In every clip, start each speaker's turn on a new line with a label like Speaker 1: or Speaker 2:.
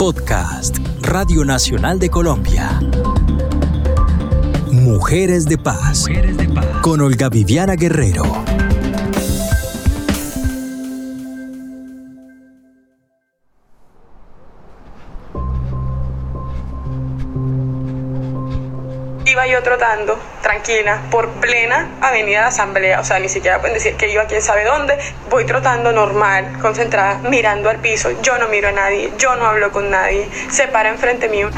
Speaker 1: Podcast, Radio Nacional de Colombia. Mujeres de Paz. Con Olga Viviana Guerrero.
Speaker 2: Yo trotando, tranquila, por plena avenida de Asamblea, o sea, ni siquiera pueden decir que iba quién sabe dónde, voy trotando normal, concentrada, mirando al piso, yo no miro a nadie, yo no hablo con nadie, se para enfrente mío,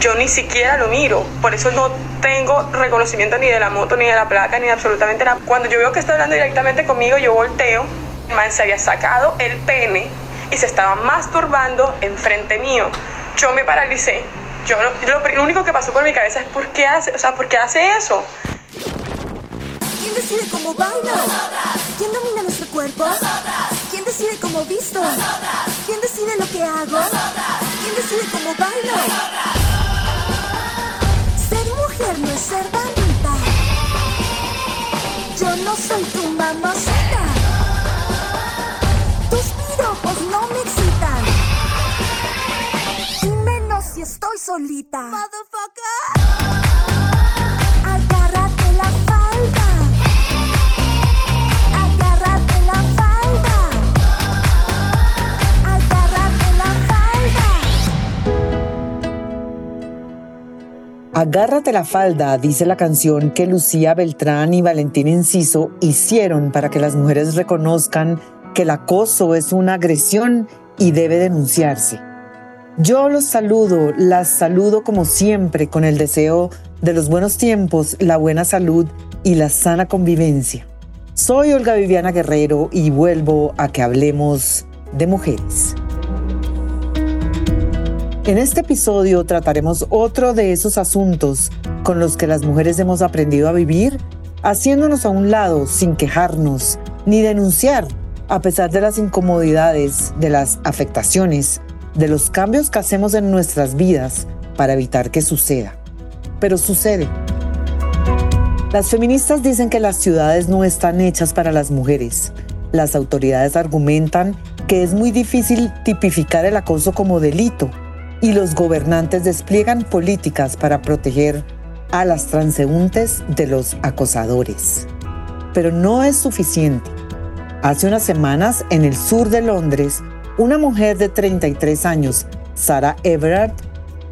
Speaker 2: yo ni siquiera lo miro, por eso no tengo reconocimiento ni de la moto, ni de la placa, ni de absolutamente nada. Cuando yo veo que está hablando directamente conmigo, yo volteo, el man se había sacado el pene y se estaba masturbando enfrente mío. Yo me paralicé, yo lo, único que pasó por mi cabeza es ¿por qué hace, o sea, ¿por qué hace eso?
Speaker 3: ¿Quién decide cómo bailo? ¿Quién domina nuestro cuerpo? ¿Quién decide cómo visto? ¿Quién decide lo que hago? ¿Quién decide cómo bailo? Ser mujer no es ser bandita. Yo no soy tu mamacita. Tus piropos no me excitan. Estoy solita. Motherfucker. Agárrate la falda. Agárrate la falda. Agárrate la falda.
Speaker 4: Agárrate la falda, dice la canción que Lucía Beltrán y Valentín Enciso hicieron para que las mujeres reconozcan que el acoso es una agresión y debe denunciarse. Yo los saludo, las saludo como siempre con el deseo de los buenos tiempos, la buena salud y la sana convivencia. Soy Olga Viviana Guerrero y vuelvo a que hablemos de mujeres. En este episodio trataremos otro de esos asuntos con los que las mujeres hemos aprendido a vivir, haciéndonos a un lado sin quejarnos ni denunciar, a pesar de las incomodidades, de las afectaciones, de los cambios que hacemos en nuestras vidas para evitar que suceda. Pero sucede. Las feministas dicen que las ciudades no están hechas para las mujeres. Las autoridades argumentan que es muy difícil tipificar el acoso como delito y los gobernantes despliegan políticas para proteger a las transeúntes de los acosadores. Pero no es suficiente. Hace unas semanas, en el sur de Londres, una mujer de 33 años, Sarah Everard,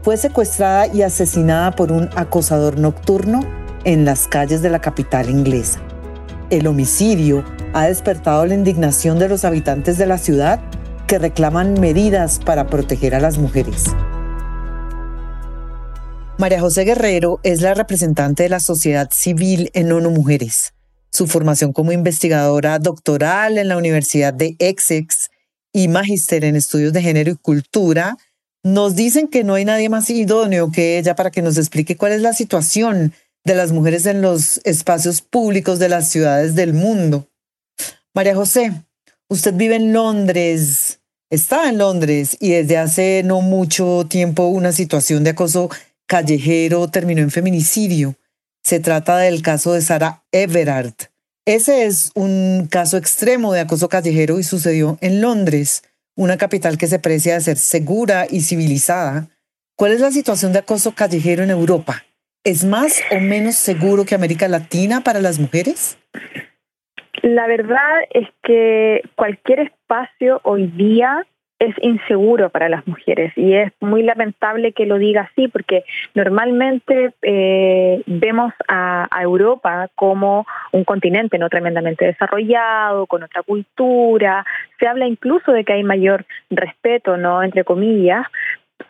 Speaker 4: fue secuestrada y asesinada por un acosador nocturno en las calles de la capital inglesa. El homicidio ha despertado la indignación de los habitantes de la ciudad que reclaman medidas para proteger a las mujeres. María José Guerrero es la representante de la sociedad civil en ONU Mujeres. Su formación como investigadora doctoral en la Universidad de Essex y magíster en estudios de género y cultura nos dicen que no hay nadie más idóneo que ella para que nos explique cuál es la situación de las mujeres en los espacios públicos de las ciudades del mundo. María José, usted vive en Londres, está en Londres y desde hace no mucho tiempo una situación de acoso callejero terminó en feminicidio. Se trata del caso de Sara Everard. Ese es un caso extremo de acoso callejero y sucedió en Londres, una capital que se precia de ser segura y civilizada. ¿Cuál es la situación de acoso callejero en Europa? ¿Es más o menos seguro que América Latina para las mujeres?
Speaker 5: La verdad es que cualquier espacio hoy día es inseguro para las mujeres y es muy lamentable que lo diga así porque normalmente eh, vemos a, a, Europa como un continente no tremendamente desarrollado, con otra cultura, se habla incluso de que hay mayor respeto, no entre comillas.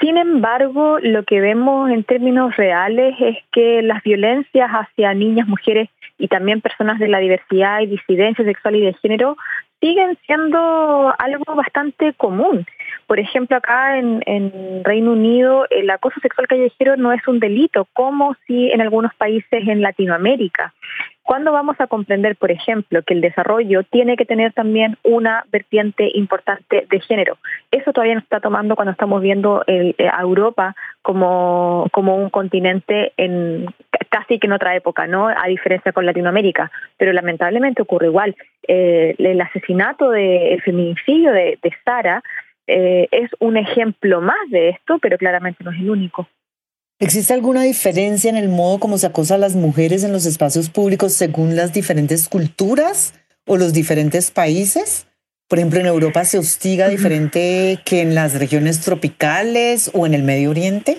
Speaker 5: Sin embargo, lo que vemos en términos reales es que las violencias hacia niñas, mujeres y también personas de la diversidad y disidencia sexual y de género siguen siendo algo bastante común. Por ejemplo, acá en, Reino Unido el acoso sexual callejero no es un delito, como si en algunos países en Latinoamérica. ¿Cuándo vamos a comprender, por ejemplo, que el desarrollo tiene que tener también una vertiente importante de género? Eso todavía no está tomando cuando estamos viendo el, a Europa como, como un continente en casi que en otra época, ¿no? A diferencia con Latinoamérica. Pero lamentablemente ocurre igual. Eh, el asesinato, de, el feminicidio de, de Sara eh, es un ejemplo más de esto, pero claramente no es el único.
Speaker 4: ¿Existe alguna diferencia en el modo como se acosa a las mujeres en los espacios públicos según las diferentes culturas o los diferentes países? Por ejemplo, en Europa se hostiga diferente que en las regiones tropicales o en el Medio Oriente.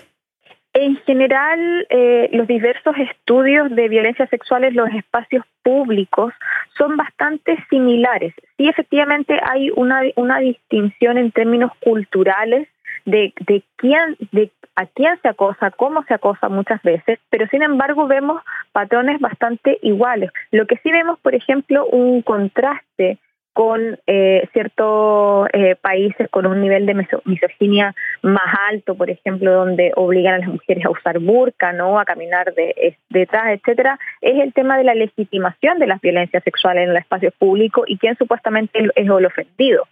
Speaker 5: En general, eh, los diversos estudios de violencia sexual en los espacios públicos son bastante similares. Sí, efectivamente hay una, una distinción en términos culturales de, quién, de a quién se acosa, cómo se acosa muchas veces, pero sin embargo vemos patrones bastante iguales. Lo que sí vemos, por ejemplo, un contraste con eh, ciertos eh, países con un nivel de misoginia más alto, por ejemplo, donde obligan a las mujeres a usar burka, ¿no? a caminar de, detrás, etcétera, es el tema de la legitimación de las violencias sexuales en el espacio público y quién supuestamente es el ofendido.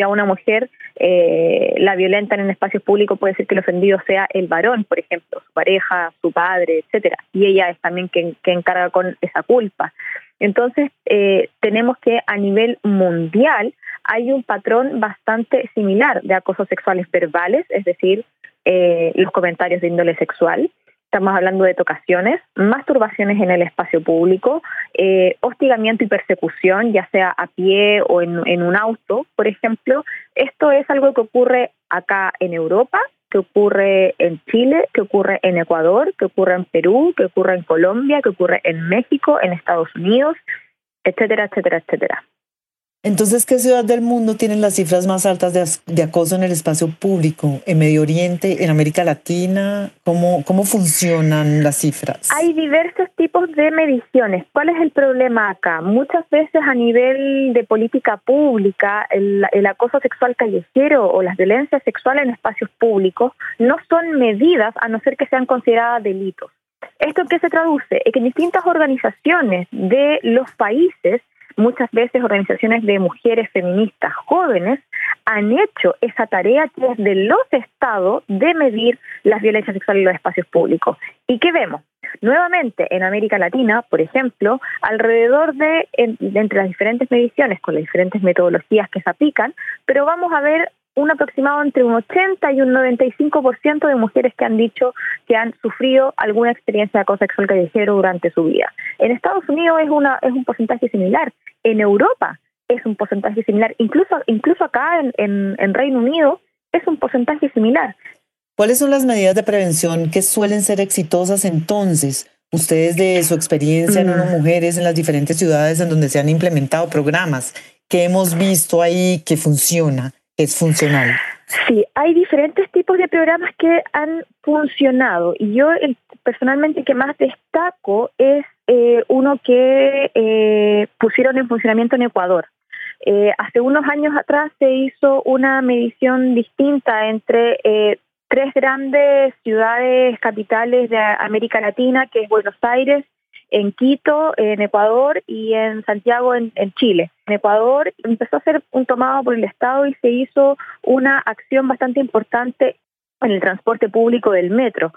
Speaker 5: Si a una mujer eh, la violentan en espacios públicos, puede ser que el ofendido sea el varón, por ejemplo, su pareja, su padre, etcétera, y ella es también quien, quien encarga con esa culpa. Entonces, eh, tenemos que a nivel mundial hay un patrón bastante similar de acosos sexuales verbales, es decir, eh, los comentarios de índole sexual. Estamos hablando de tocaciones, masturbaciones en el espacio público, eh, hostigamiento y persecución, ya sea a pie o en un auto, por ejemplo. Esto es algo que ocurre acá en Europa que ocurre en Chile, que ocurre en Ecuador, que ocurre en Perú, que ocurre en Colombia, que ocurre en México, en Estados Unidos, etcétera, etcétera, etcétera.
Speaker 4: Entonces, ¿qué ciudad del mundo tiene las cifras más altas de, acoso en el espacio público? ¿En Medio Oriente, en América Latina? ¿Cómo, ¿Cómo funcionan las cifras?
Speaker 5: Hay diversos tipos de mediciones. ¿Cuál es el problema acá? Muchas veces a nivel de política pública, el, acoso sexual callejero o las violencias sexuales en espacios públicos no son medidas a no ser que sean consideradas delitos. ¿Esto qué se traduce? Es que distintas organizaciones de los países muchas veces organizaciones de mujeres feministas jóvenes han hecho esa tarea que es de los estados de medir las violencias sexuales en los espacios públicos. ¿Y qué vemos? Nuevamente, en América Latina, por ejemplo, alrededor de, entre las diferentes mediciones, con las diferentes metodologías que se aplican, pero vamos a ver un aproximado entre un 80 y un 95% de mujeres que han dicho que han sufrido alguna experiencia de acoso sexual callejero durante su vida. En Estados Unidos es, una, es un porcentaje similar. En Europa es un porcentaje similar. Incluso, incluso acá en, en, Reino Unido es un porcentaje similar.
Speaker 4: ¿Cuáles son las medidas de prevención que suelen ser exitosas entonces? Ustedes de su experiencia en mm. mujeres en las diferentes ciudades en donde se han implementado programas, ¿qué hemos visto ahí que funciona? Es funcional?
Speaker 5: Sí, hay diferentes tipos de programas que han funcionado y yo el, personalmente que más destaco es eh, uno que eh, pusieron en funcionamiento en Ecuador. Eh, hace unos años atrás se hizo una medición distinta entre tres grandes ciudades capitales de América Latina, que es Buenos Aires, en Quito, en Ecuador y en Santiago, en, Chile. En Ecuador empezó a ser un tomado por el Estado y se hizo una acción bastante importante en el transporte público del metro.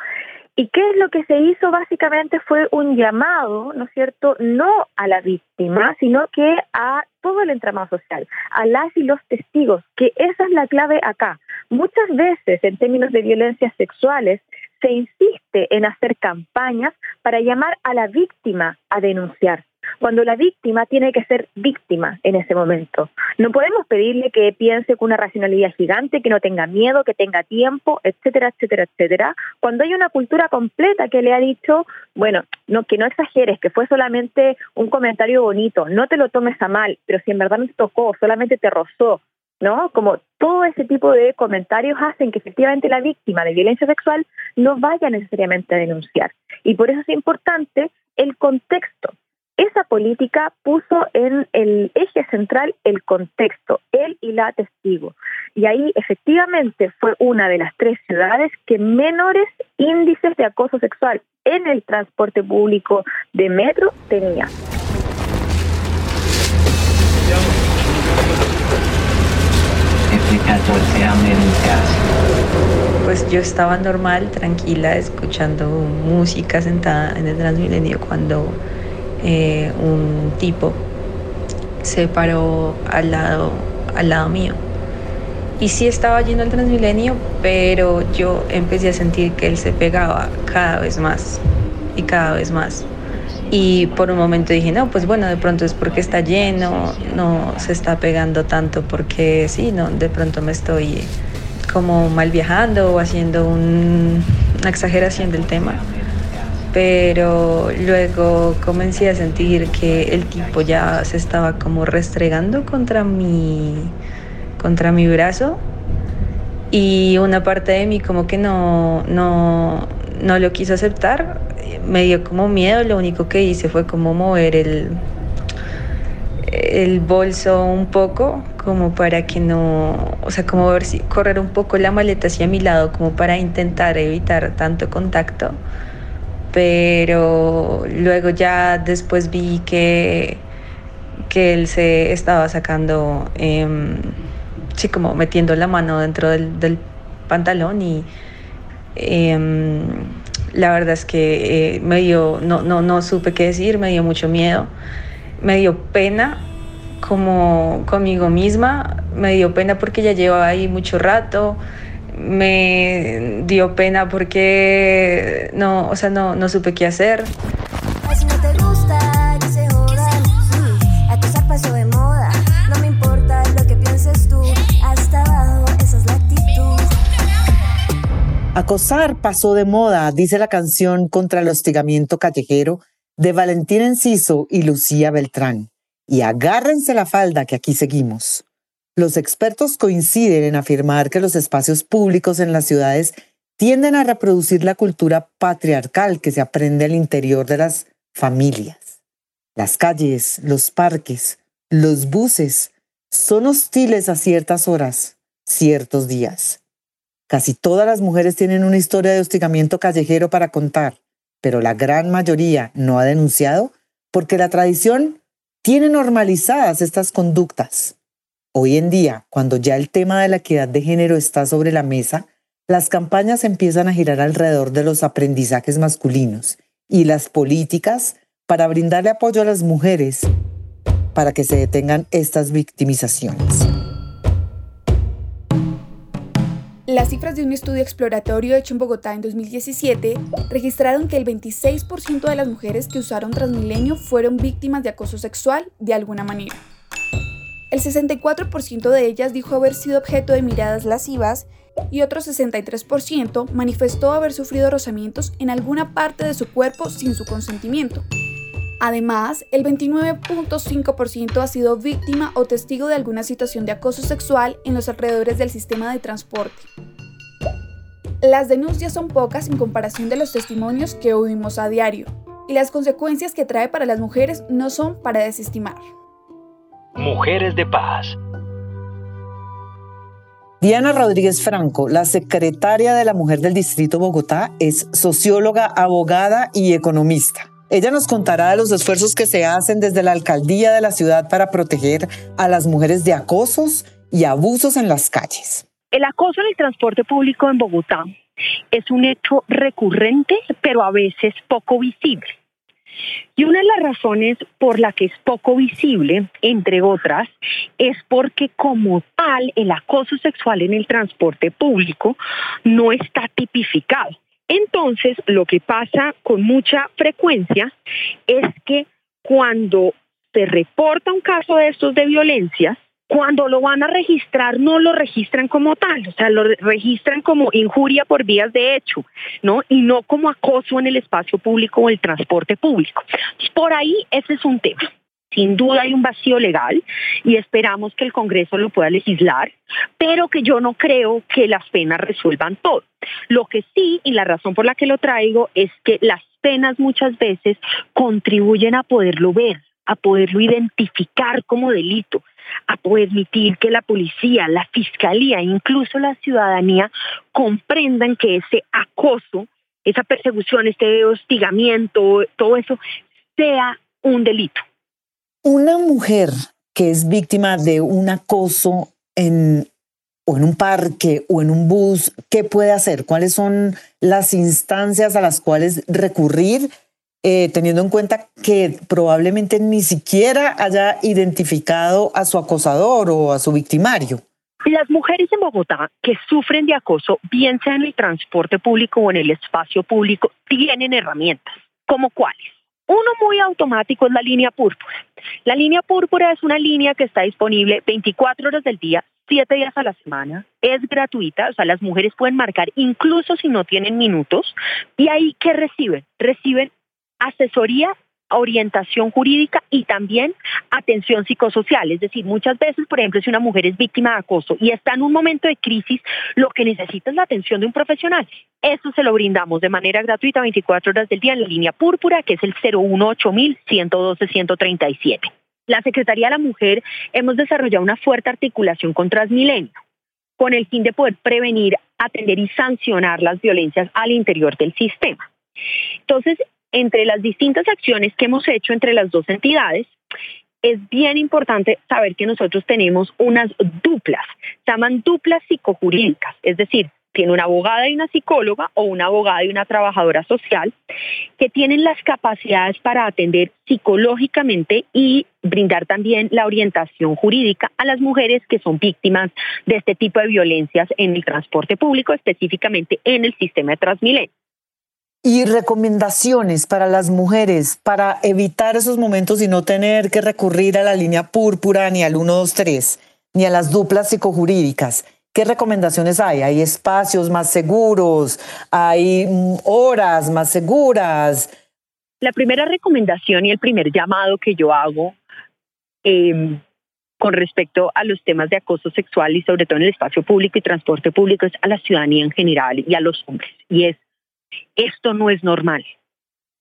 Speaker 5: ¿Y qué es lo que se hizo? Básicamente fue un llamado, ¿no es cierto?, no a la víctima, sino que a todo el entramado social, a las y los testigos, que esa es la clave acá. Muchas veces, en términos de violencias sexuales, se insiste en hacer campañas para llamar a la víctima a denunciar, cuando la víctima tiene que ser víctima en ese momento. No podemos pedirle que piense con una racionalidad gigante, que no tenga miedo, que tenga tiempo, etcétera, etcétera, etcétera, cuando hay una cultura completa que le ha dicho, bueno, no, que no exageres, que fue solamente un comentario bonito, no te lo tomes a mal, pero si en verdad no tocó, solamente te rozó, ¿no? Como todo ese tipo de comentarios hacen que efectivamente la víctima de violencia sexual no vaya necesariamente a denunciar. Y por eso es importante el contexto. Esa política puso en el eje central el contexto, él y la testigo. Y ahí efectivamente fue una de las tres ciudades que menores índices de acoso sexual en el transporte público de metro tenía.
Speaker 6: Pues yo estaba normal, tranquila, escuchando música sentada en el Transmilenio cuando eh, un tipo se paró al lado, al lado mío y sí estaba yendo al Transmilenio, pero yo empecé a sentir que él se pegaba cada vez más y cada vez más. Y por un momento dije, no, pues bueno, de pronto es porque está lleno, no se está pegando tanto porque sí, no, de pronto me estoy como mal viajando o haciendo una exageración del tema. Pero luego comencé a sentir que el tipo ya se estaba como restregando contra mi contra mi brazo y una parte de mí como que no, no, no lo quiso aceptar, me dio como miedo, lo único que hice fue como mover el, el bolso un poco como para que no, o sea, como ver si correr un poco la maleta hacia mi lado como para intentar evitar tanto contacto. Pero luego ya después vi que, que él se estaba sacando em, sí, como metiendo la mano dentro del, pantalón y em, la verdad es que eh, me dio, no, no, no supe qué decir, me dio mucho miedo, me dio pena como conmigo misma, me dio pena porque ya llevaba ahí mucho rato, me dio pena porque no, o sea, no, no supe qué hacer.
Speaker 4: Acosar pasó de moda, dice la canción contra el hostigamiento callejero de Valentín Enciso y Lucía Beltrán. Y agárrense la falda que aquí seguimos. Los expertos coinciden en afirmar que los espacios públicos en las ciudades tienden a reproducir la cultura patriarcal que se aprende al interior de las familias. Las calles, los parques, los buses son hostiles a ciertas horas, ciertos días. Casi todas las mujeres tienen una historia de hostigamiento callejero para contar, pero la gran mayoría no ha denunciado porque la tradición tiene normalizadas estas conductas. Hoy en día, cuando ya el tema de la equidad de género está sobre la mesa, las campañas empiezan a girar alrededor de los aprendizajes masculinos y las políticas para brindarle apoyo a las mujeres para que se detengan estas victimizaciones.
Speaker 7: Las cifras de un estudio exploratorio hecho en Bogotá en 2017 registraron que el 26% de las mujeres que usaron Transmilenio fueron víctimas de acoso sexual de alguna manera. El 64% de ellas dijo haber sido objeto de miradas lascivas y otro 63% manifestó haber sufrido rozamientos en alguna parte de su cuerpo sin su consentimiento. Además, el 29.5% ha sido víctima o testigo de alguna situación de acoso sexual en los alrededores del sistema de transporte. Las denuncias son pocas en comparación de los testimonios que oímos a diario, y las consecuencias que trae para las mujeres no son para desestimar.
Speaker 1: Mujeres de Paz.
Speaker 4: Diana Rodríguez Franco, la secretaria de la Mujer del Distrito Bogotá, es socióloga, abogada y economista. Ella nos contará de los esfuerzos que se hacen desde la alcaldía de la ciudad para proteger a las mujeres de acosos y abusos en las calles.
Speaker 8: El acoso en el transporte público en Bogotá es un hecho recurrente, pero a veces poco visible. Y una de las razones por la que es poco visible, entre otras, es porque como tal el acoso sexual en el transporte público no está tipificado. Entonces, lo que pasa con mucha frecuencia es que cuando se reporta un caso de estos de violencia, cuando lo van a registrar no lo registran como tal, o sea, lo registran como injuria por vías de hecho, ¿no? Y no como acoso en el espacio público o el transporte público. Por ahí ese es un tema. Sin duda hay un vacío legal y esperamos que el Congreso lo pueda legislar, pero que yo no creo que las penas resuelvan todo. Lo que sí, y la razón por la que lo traigo, es que las penas muchas veces contribuyen a poderlo ver, a poderlo identificar como delito, a permitir que la policía, la fiscalía, incluso la ciudadanía comprendan que ese acoso, esa persecución, este hostigamiento, todo eso sea un delito.
Speaker 4: Una mujer que es víctima de un acoso en, o en un parque o en un bus, ¿qué puede hacer? ¿Cuáles son las instancias a las cuales recurrir, eh, teniendo en cuenta que probablemente ni siquiera haya identificado a su acosador o a su victimario?
Speaker 8: Las mujeres en Bogotá que sufren de acoso, bien sea en el transporte público o en el espacio público, tienen herramientas. ¿Como cuáles? Uno muy automático es la línea púrpura. La línea púrpura es una línea que está disponible 24 horas del día, 7 días a la semana. Es gratuita, o sea, las mujeres pueden marcar incluso si no tienen minutos. ¿Y ahí qué reciben? Reciben asesoría orientación jurídica y también atención psicosocial. Es decir, muchas veces, por ejemplo, si una mujer es víctima de acoso y está en un momento de crisis, lo que necesita es la atención de un profesional. Eso se lo brindamos de manera gratuita 24 horas del día en la línea púrpura, que es el 018-112-137. La Secretaría de la Mujer hemos desarrollado una fuerte articulación con Transmilenio con el fin de poder prevenir, atender y sancionar las violencias al interior del sistema. Entonces, entre las distintas acciones que hemos hecho entre las dos entidades, es bien importante saber que nosotros tenemos unas duplas, se llaman duplas psicojurídicas, es decir, tiene una abogada y una psicóloga o una abogada y una trabajadora social que tienen las capacidades para atender psicológicamente y brindar también la orientación jurídica a las mujeres que son víctimas de este tipo de violencias en el transporte público, específicamente en el sistema de Transmilenio
Speaker 4: y recomendaciones para las mujeres para evitar esos momentos y no tener que recurrir a la línea púrpura ni al 123 ni a las duplas psicojurídicas. ¿Qué recomendaciones hay? ¿Hay espacios más seguros? ¿Hay mm, horas más seguras?
Speaker 8: La primera recomendación y el primer llamado que yo hago em, con respecto a los temas de acoso sexual y sobre todo en el espacio público y transporte público es a la ciudadanía en general y a los hombres. Y es esto no es normal,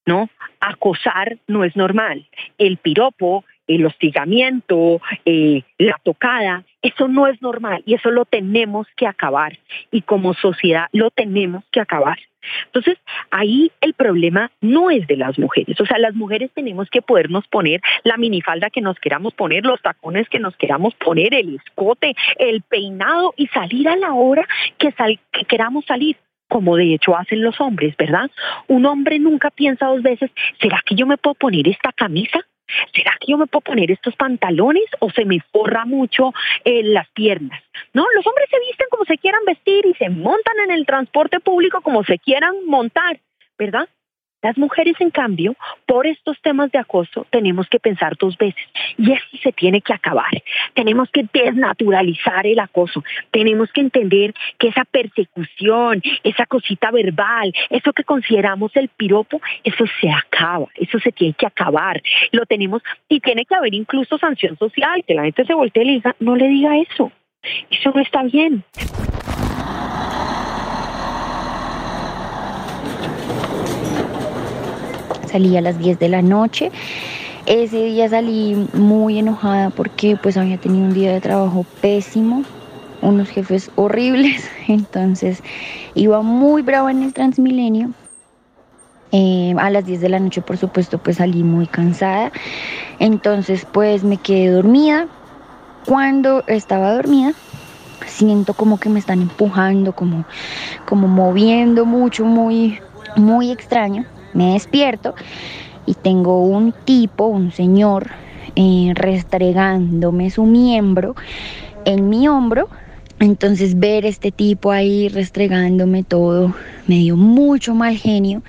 Speaker 8: ¿no? Acosar no es normal. El piropo, el hostigamiento, eh, la tocada, eso no es normal y eso lo tenemos que acabar y como sociedad lo tenemos que acabar. Entonces, ahí el problema no es de las mujeres, o sea, las mujeres tenemos que podernos poner la minifalda que nos queramos poner, los tacones que nos queramos poner, el escote, el peinado y salir a la hora que, que queramos salir como de hecho hacen los hombres, ¿verdad? Un hombre nunca piensa dos veces, ¿será que yo me puedo poner esta camisa? ¿Será que yo me puedo poner estos pantalones o se me forra mucho eh, las piernas? No, los hombres se visten como se quieran vestir y se montan en el transporte público como se quieran montar, ¿verdad? Las mujeres, en cambio, por estos temas de acoso, tenemos que pensar dos veces. Y eso se tiene que acabar. Tenemos que desnaturalizar el acoso. Tenemos que entender que esa persecución, esa cosita verbal, eso que consideramos el piropo, eso se acaba. Eso se tiene que acabar. Lo tenemos y tiene que haber incluso sanción social. Que la gente se voltee y le diga, no le diga eso. Eso no está bien.
Speaker 9: Salí a las 10 de la noche. Ese día salí muy enojada porque pues había tenido un día de trabajo pésimo, unos jefes horribles, entonces iba muy brava en el Transmilenio. Eh, a las 10 de la noche, por supuesto, pues salí muy cansada. Entonces, pues me quedé dormida. Cuando estaba dormida, siento como que me están empujando, como, como moviendo mucho, muy, muy extraño. Me despierto y tengo un tipo, un señor, eh, restregándome su miembro en mi hombro. Entonces ver este tipo ahí restregándome todo me dio mucho mal genio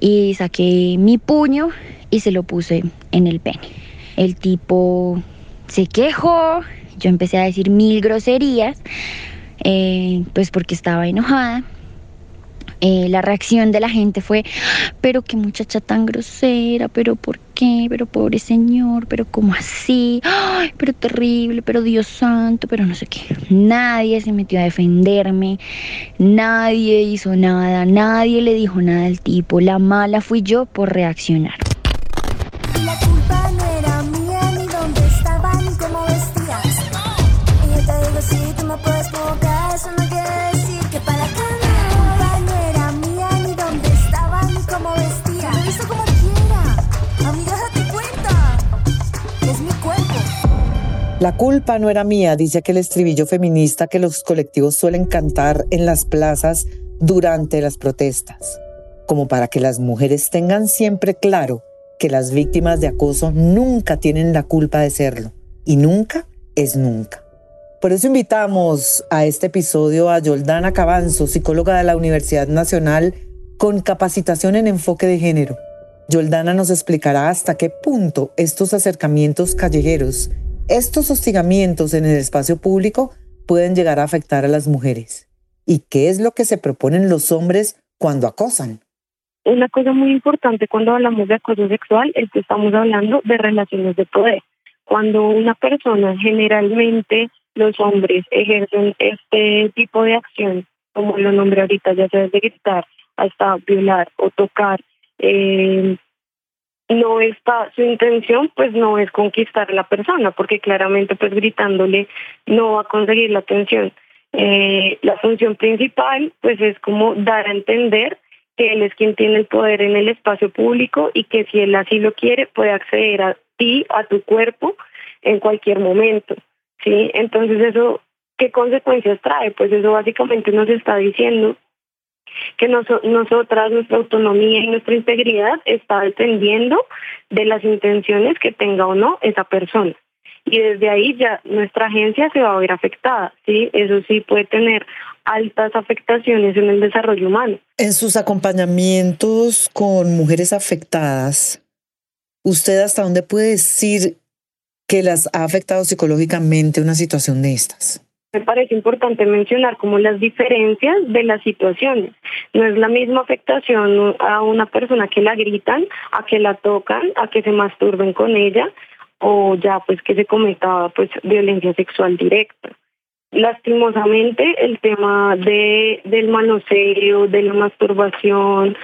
Speaker 9: y saqué mi puño y se lo puse en el pene. El tipo se quejó, yo empecé a decir mil groserías, eh, pues porque estaba enojada eh, la reacción de la gente fue, pero qué muchacha tan grosera, pero ¿por qué? Pero pobre señor, pero ¿cómo así? Ay, pero terrible, pero Dios santo, pero no sé qué. Nadie se metió a defenderme, nadie hizo nada, nadie le dijo nada al tipo. La mala fui yo por reaccionar.
Speaker 3: La culpa no era mía,
Speaker 4: dice aquel estribillo feminista que los colectivos suelen cantar en las plazas durante las protestas, como para que las mujeres tengan siempre claro que las víctimas de acoso nunca tienen la culpa de serlo y nunca es nunca. Por eso invitamos a este episodio a Yoldana Cabanzo, psicóloga de la Universidad Nacional con capacitación en enfoque de género. Yoldana nos explicará hasta qué punto estos acercamientos callejeros, estos hostigamientos en el espacio público pueden llegar a afectar a las mujeres y qué es lo que se proponen los hombres cuando acosan.
Speaker 10: Una cosa muy importante cuando hablamos de acoso sexual es que estamos hablando de relaciones de poder. Cuando una persona, generalmente los hombres, ejercen este tipo de acción, como lo nombré ahorita, ya sea de gritar, hasta violar o tocar, eh, no está su intención pues no es conquistar a la persona porque claramente pues gritándole no va a conseguir la atención. Eh, la función principal pues es como dar a entender que él es quien tiene el poder en el espacio público y que si él así lo quiere puede acceder a ti a tu cuerpo en cualquier momento sí entonces eso qué consecuencias trae pues eso básicamente nos está diciendo que nosotras, nuestra autonomía y nuestra integridad está dependiendo de las intenciones que tenga o no esa persona. Y desde ahí ya nuestra agencia se va a ver afectada, ¿sí? Eso sí puede tener altas afectaciones en el desarrollo humano.
Speaker 4: En sus acompañamientos con mujeres afectadas, ¿usted hasta dónde puede decir que las ha afectado psicológicamente una situación de estas?
Speaker 10: Me parece importante mencionar como las diferencias de las situaciones. No es la misma afectación a una persona que la gritan, a que la tocan, a que se masturben con ella o ya pues que se cometa pues violencia sexual directa. Lastimosamente el tema de, del manoseo, de la masturbación,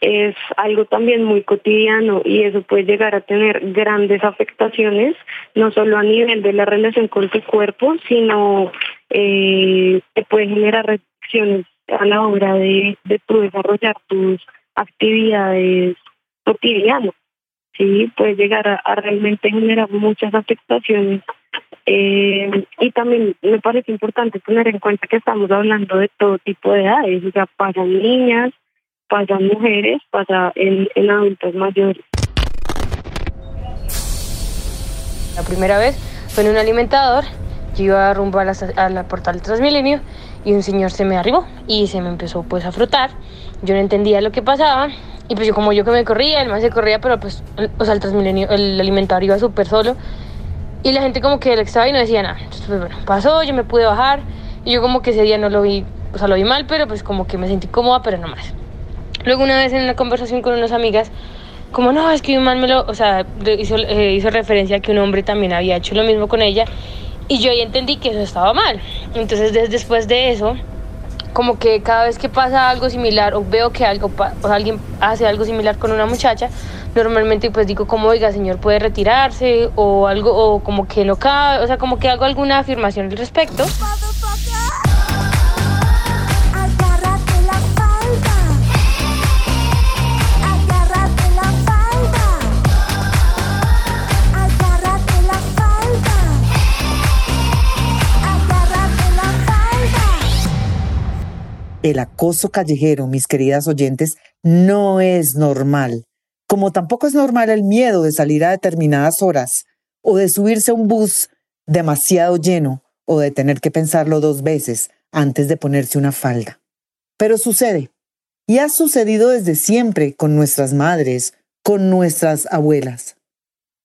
Speaker 10: es algo también muy cotidiano y eso puede llegar a tener grandes afectaciones, no solo a nivel de la relación con tu cuerpo, sino eh, te puede generar reacciones a la hora de, de tu desarrollar tus actividades cotidianas. Sí, puede llegar a realmente generar muchas afectaciones eh, y también me parece importante tener en cuenta que estamos hablando de todo tipo de edades, o sea, para niñas, para mujeres, para en, adultos mayores.
Speaker 11: La primera vez fue en un alimentador, yo iba rumbo a la, a la portal Transmilenio y un señor se me arribó y se me empezó pues a frotar. Yo no entendía lo que pasaba y pues yo como yo que me corría, el más se corría, pero pues, o sea, el Transmilenio, el alimentador iba súper solo y la gente como que le estaba y no decía nada. Entonces, pues bueno, pasó, yo me pude bajar. Y yo como que ese día no lo vi, o sea, lo vi mal, pero pues como que me sentí cómoda, pero no más. Luego una vez en una conversación con unas amigas, como no, es que un man me lo, o sea, hizo, eh, hizo referencia a que un hombre también había hecho lo mismo con ella. Y yo ahí entendí que eso estaba mal. Entonces después de eso, como que cada vez que pasa algo similar o veo que algo o alguien hace algo similar con una muchacha, normalmente pues digo como, oiga, señor, puede retirarse o algo, o como que no cabe, o sea, como que hago alguna afirmación al respecto.
Speaker 4: El acoso callejero, mis queridas oyentes, no es normal como tampoco es normal el miedo de salir a determinadas horas o de subirse a un bus demasiado lleno o de tener que pensarlo dos veces antes de ponerse una falda. Pero sucede, y ha sucedido desde siempre con nuestras madres, con nuestras abuelas.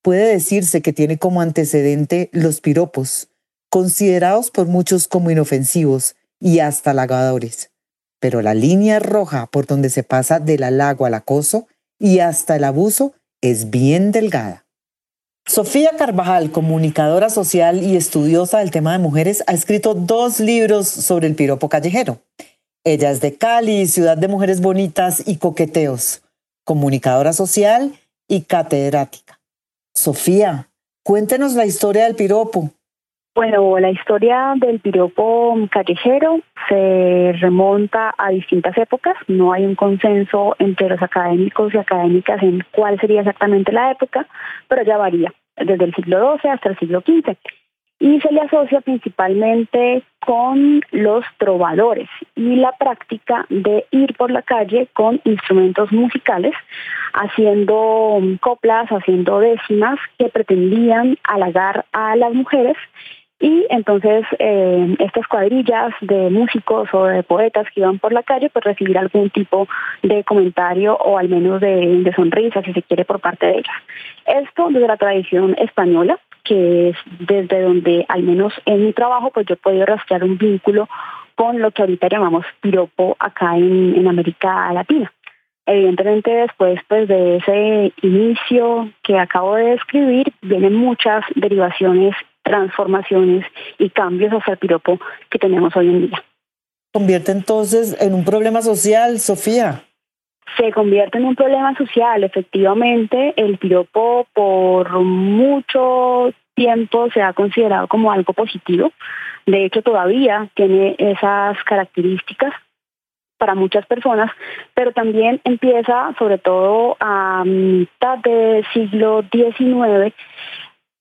Speaker 4: Puede decirse que tiene como antecedente los piropos, considerados por muchos como inofensivos y hasta halagadores. Pero la línea roja por donde se pasa del halago al acoso y hasta el abuso es bien delgada. Sofía Carvajal, comunicadora social y estudiosa del tema de mujeres, ha escrito dos libros sobre el piropo callejero. Ella es de Cali, ciudad de mujeres bonitas y coqueteos, comunicadora social y catedrática. Sofía, cuéntenos la historia del piropo.
Speaker 10: Bueno, la historia del piropo callejero se remonta a distintas épocas. No hay un consenso entre los académicos y académicas en cuál sería exactamente la época, pero ya varía, desde el siglo XII hasta el siglo XV. Y se le asocia principalmente con los trovadores y la práctica de ir por la calle con instrumentos musicales, haciendo coplas, haciendo décimas que pretendían halagar a las mujeres
Speaker 12: Y entonces eh, estas cuadrillas de músicos o de poetas que iban por la calle, pues recibir algún tipo de comentario o al menos de, de sonrisa, si se quiere, por parte de ellas. Esto desde la tradición española, que es desde donde, al menos en mi trabajo, pues yo he podido rastrear un vínculo con lo que ahorita llamamos piropo acá en, en América Latina. Evidentemente después pues, de ese inicio que acabo de describir, vienen muchas derivaciones, transformaciones y cambios hacia el piropo que tenemos hoy en día.
Speaker 4: Convierte entonces en un problema social, Sofía.
Speaker 12: Se convierte en un problema social, efectivamente. El piropo por mucho tiempo se ha considerado como algo positivo. De hecho, todavía tiene esas características para muchas personas, pero también empieza, sobre todo a mitad del siglo XIX,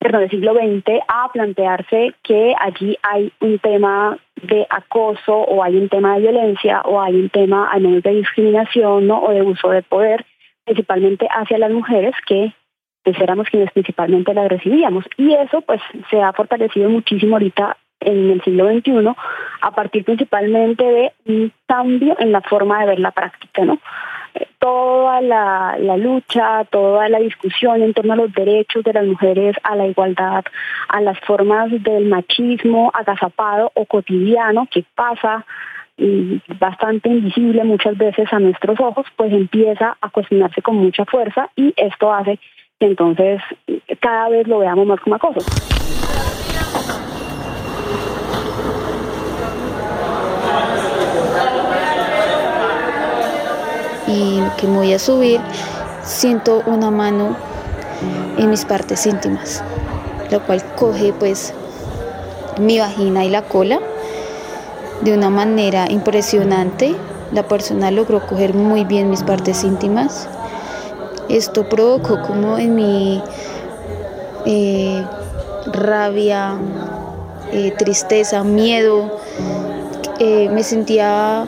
Speaker 12: perdón, del siglo XX, a plantearse que allí hay un tema de acoso o hay un tema de violencia o hay un tema al menos de discriminación ¿no? o de uso de poder, principalmente hacia las mujeres que pues éramos quienes principalmente las recibíamos. Y eso pues se ha fortalecido muchísimo ahorita en el siglo XXI a partir principalmente de un cambio en la forma de ver la práctica, ¿no? Toda la, lucha, toda la discusión en torno a los derechos de las mujeres, a la igualdad, a las formas del machismo agazapado o cotidiano que pasa y bastante invisible muchas veces a nuestros ojos, pues empieza a cuestionarse con mucha fuerza y esto hace que entonces cada vez lo veamos más como acoso.
Speaker 13: Y que voy a subir, siento una mano en mis partes íntimas, lo cual coge pues mi vagina y la cola de una manera impresionante. La persona logró coger muy bien mis partes íntimas. Esto provocó como en mi eh, rabia, eh, tristeza, miedo. Eh, me sentía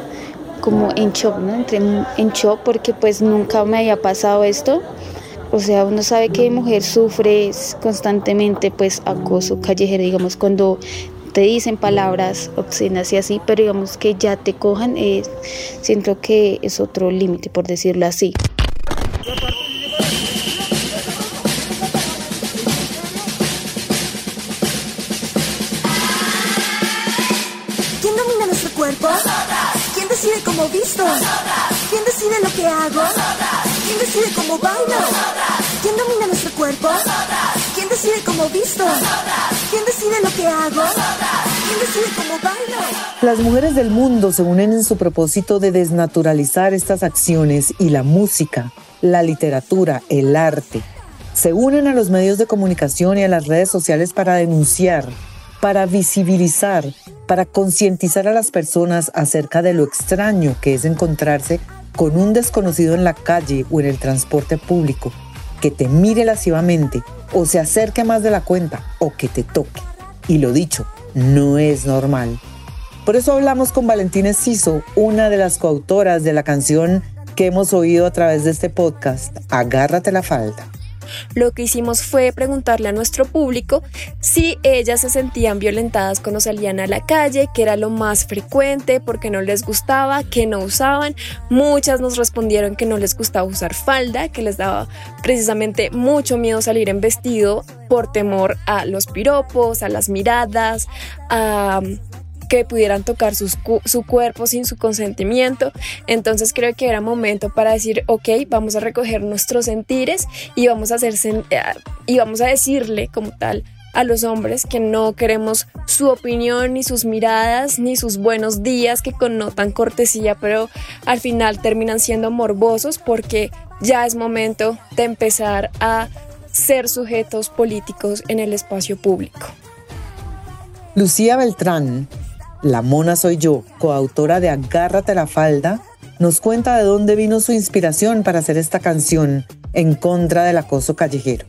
Speaker 13: como en shock, ¿no? Entré en shock porque pues nunca me había pasado esto. O sea, uno sabe que mujer sufre constantemente pues acoso callejero, digamos, cuando te dicen palabras obscenas y así, pero digamos que ya te cojan, eh, siento que es otro límite, por decirlo así.
Speaker 3: ¿Quién domina nuestro cuerpo? ¿Quién decide cómo visto? ¿Quién decide lo que hago? ¿Quién decide cómo bailo? ¿Quién domina nuestro cuerpo? ¿Quién decide cómo visto? ¿Quién decide lo que hago? ¿Quién decide cómo bailo?
Speaker 4: Las mujeres del mundo se unen en su propósito de desnaturalizar estas acciones y la música, la literatura, el arte. Se unen a los medios de comunicación y a las redes sociales para denunciar, para visibilizar, para concientizar a las personas acerca de lo extraño que es encontrarse con un desconocido en la calle o en el transporte público, que te mire lascivamente o se acerque más de la cuenta o que te toque. Y lo dicho, no es normal. Por eso hablamos con Valentina Ciso, una de las coautoras de la canción que hemos oído a través de este podcast, Agárrate la falda
Speaker 14: lo que hicimos fue preguntarle a nuestro público si ellas se sentían violentadas cuando salían a la calle, que era lo más frecuente, porque no les gustaba, que no usaban. Muchas nos respondieron que no les gustaba usar falda, que les daba precisamente mucho miedo salir en vestido por temor a los piropos, a las miradas, a que pudieran tocar su cuerpo sin su consentimiento. Entonces creo que era momento para decir, ok, vamos a recoger nuestros sentires y vamos a, hacer, eh, y vamos a decirle como tal a los hombres que no queremos su opinión, ni sus miradas, ni sus buenos días que connotan cortesía, pero al final terminan siendo morbosos porque ya es momento de empezar a ser sujetos políticos en el espacio público.
Speaker 4: Lucía Beltrán la Mona Soy Yo, coautora de Agárrate la falda, nos cuenta de dónde vino su inspiración para hacer esta canción en contra del acoso callejero.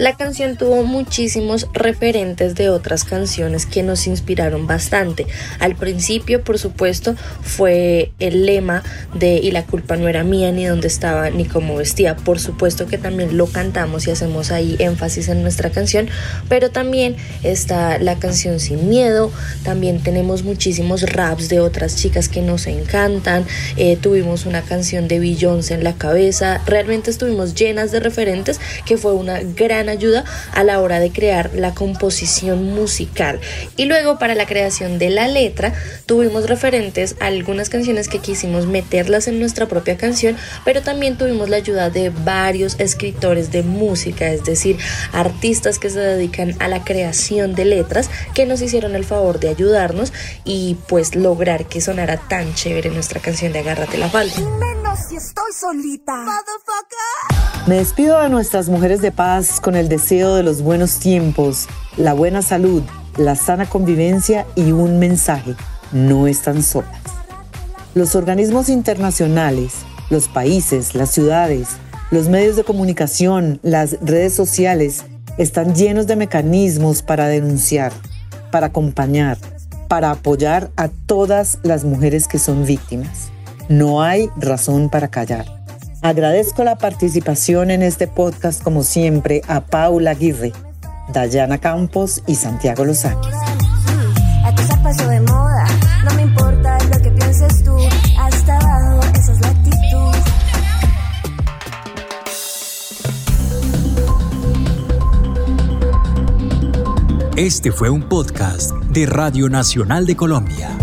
Speaker 15: La canción tuvo muchísimos referentes de otras canciones que nos inspiraron bastante. Al principio, por supuesto, fue el lema de Y la culpa no era mía, ni dónde estaba, ni cómo vestía. Por supuesto que también lo cantamos y hacemos ahí énfasis en nuestra canción, pero también está la canción Sin Miedo. También tenemos muchísimos raps de otras chicas que nos encantan. Eh, tuvimos una canción de Beyoncé en la cabeza. Realmente estuvimos llenas de referentes que fue una gran ayuda a la hora de crear la composición musical. Y luego para la creación de la letra tuvimos referentes a algunas canciones que quisimos meterlas en nuestra propia canción, pero también tuvimos la ayuda de varios escritores de música, es decir, artistas que se dedican a la creación de letras que nos hicieron el favor de ayudarnos y pues lograr que sonara tan chévere nuestra canción de Agárrate la falda.
Speaker 3: si estoy solita.
Speaker 4: Me despido de nuestras mujeres de paz con el deseo de los buenos tiempos, la buena salud, la sana convivencia y un mensaje. No están solas. Los organismos internacionales, los países, las ciudades, los medios de comunicación, las redes sociales están llenos de mecanismos para denunciar, para acompañar, para apoyar a todas las mujeres que son víctimas. No hay razón para callar. Agradezco la participación en este podcast como siempre a Paula Aguirre, Dayana Campos y Santiago Lozano.
Speaker 1: Este fue un podcast de Radio Nacional de Colombia.